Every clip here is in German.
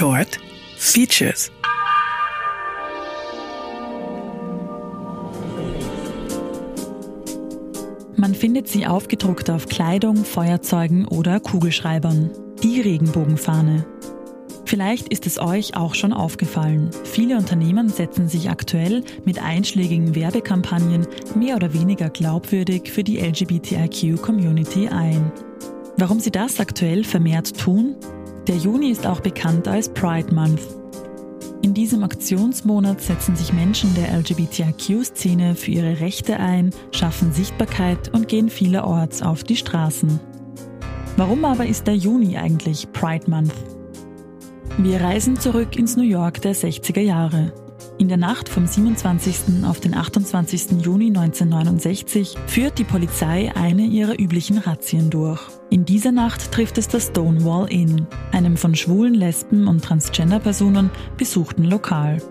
Short Features. Man findet sie aufgedruckt auf Kleidung, Feuerzeugen oder Kugelschreibern. Die Regenbogenfahne. Vielleicht ist es euch auch schon aufgefallen. Viele Unternehmen setzen sich aktuell mit einschlägigen Werbekampagnen mehr oder weniger glaubwürdig für die LGBTIQ-Community ein. Warum sie das aktuell vermehrt tun? Der Juni ist auch bekannt als Pride Month. In diesem Aktionsmonat setzen sich Menschen der LGBTIQ-Szene für ihre Rechte ein, schaffen Sichtbarkeit und gehen vielerorts auf die Straßen. Warum aber ist der Juni eigentlich Pride Month? Wir reisen zurück ins New York der 60er Jahre. In der Nacht vom 27. auf den 28. Juni 1969 führt die Polizei eine ihrer üblichen Razzien durch. In dieser Nacht trifft es das Stonewall Inn, einem von schwulen, Lesben und Transgender-Personen besuchten Lokal.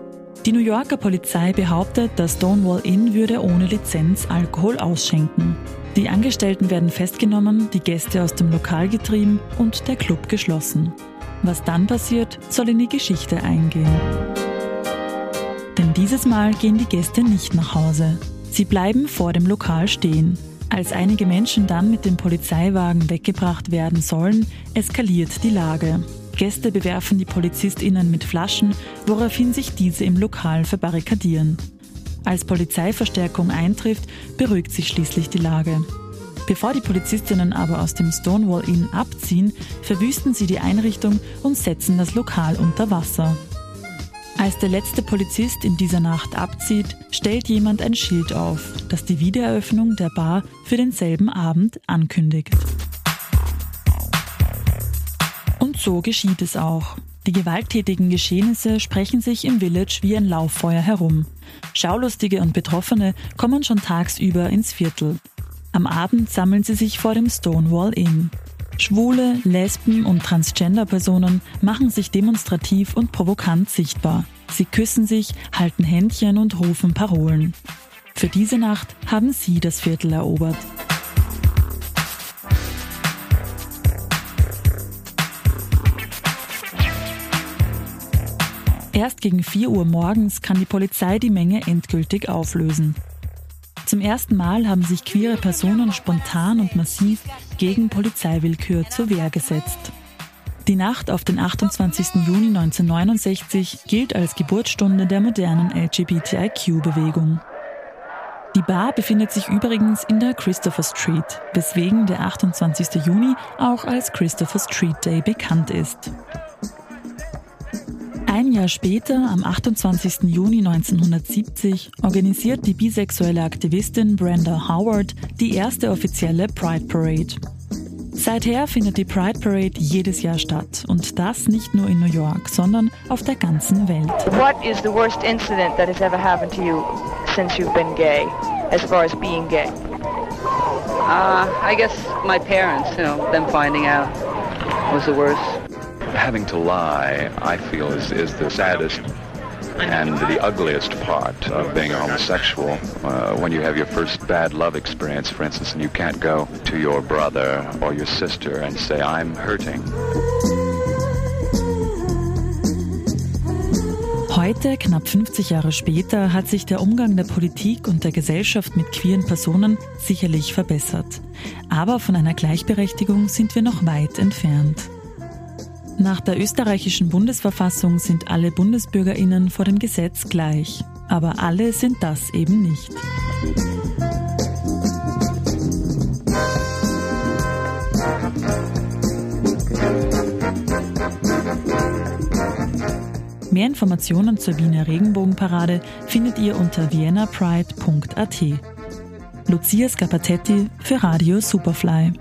Die New Yorker Polizei behauptet, das Stonewall Inn würde ohne Lizenz Alkohol ausschenken. Die Angestellten werden festgenommen, die Gäste aus dem Lokal getrieben und der Club geschlossen. Was dann passiert, soll in die Geschichte eingehen. Dieses Mal gehen die Gäste nicht nach Hause. Sie bleiben vor dem Lokal stehen. Als einige Menschen dann mit dem Polizeiwagen weggebracht werden sollen, eskaliert die Lage. Gäste bewerfen die PolizistInnen mit Flaschen, woraufhin sich diese im Lokal verbarrikadieren. Als Polizeiverstärkung eintrifft, beruhigt sich schließlich die Lage. Bevor die Polizistinnen aber aus dem Stonewall Inn abziehen, verwüsten sie die Einrichtung und setzen das Lokal unter Wasser. Als der letzte Polizist in dieser Nacht abzieht, stellt jemand ein Schild auf, das die Wiedereröffnung der Bar für denselben Abend ankündigt. Und so geschieht es auch. Die gewalttätigen Geschehnisse sprechen sich im Village wie ein Lauffeuer herum. Schaulustige und Betroffene kommen schon tagsüber ins Viertel. Am Abend sammeln sie sich vor dem Stonewall Inn. Schwule, Lesben und Transgender-Personen machen sich demonstrativ und provokant sichtbar. Sie küssen sich, halten Händchen und rufen Parolen. Für diese Nacht haben sie das Viertel erobert. Erst gegen 4 Uhr morgens kann die Polizei die Menge endgültig auflösen. Zum ersten Mal haben sich queere Personen spontan und massiv gegen Polizeiwillkür zur Wehr gesetzt. Die Nacht auf den 28. Juni 1969 gilt als Geburtsstunde der modernen LGBTIQ-Bewegung. Die Bar befindet sich übrigens in der Christopher Street, weswegen der 28. Juni auch als Christopher Street Day bekannt ist. Ein Jahr später, am 28. Juni 1970, organisiert die bisexuelle Aktivistin Brenda Howard die erste offizielle Pride Parade. Seither findet die Pride Parade jedes Jahr statt und das nicht nur in New York, sondern auf der ganzen Welt. What is the worst incident that has ever happened to you since you've been gay, as far as being gay? Uh, I guess my parents, you know, them finding out was the worst. Having to lie, I feel, is, is the saddest and the ugliest part of being a homosexual. Uh, when you have your first bad love experience, for instance, and you can't go to your brother or your sister and say, I'm hurting. Heute, knapp 50 Jahre später, hat sich der Umgang der Politik und der Gesellschaft mit queeren Personen sicherlich verbessert. Aber von einer Gleichberechtigung sind wir noch weit entfernt. Nach der österreichischen Bundesverfassung sind alle Bundesbürgerinnen vor dem Gesetz gleich. Aber alle sind das eben nicht. Mehr Informationen zur Wiener Regenbogenparade findet ihr unter viennapride.at. Lucia Scapatetti für Radio Superfly.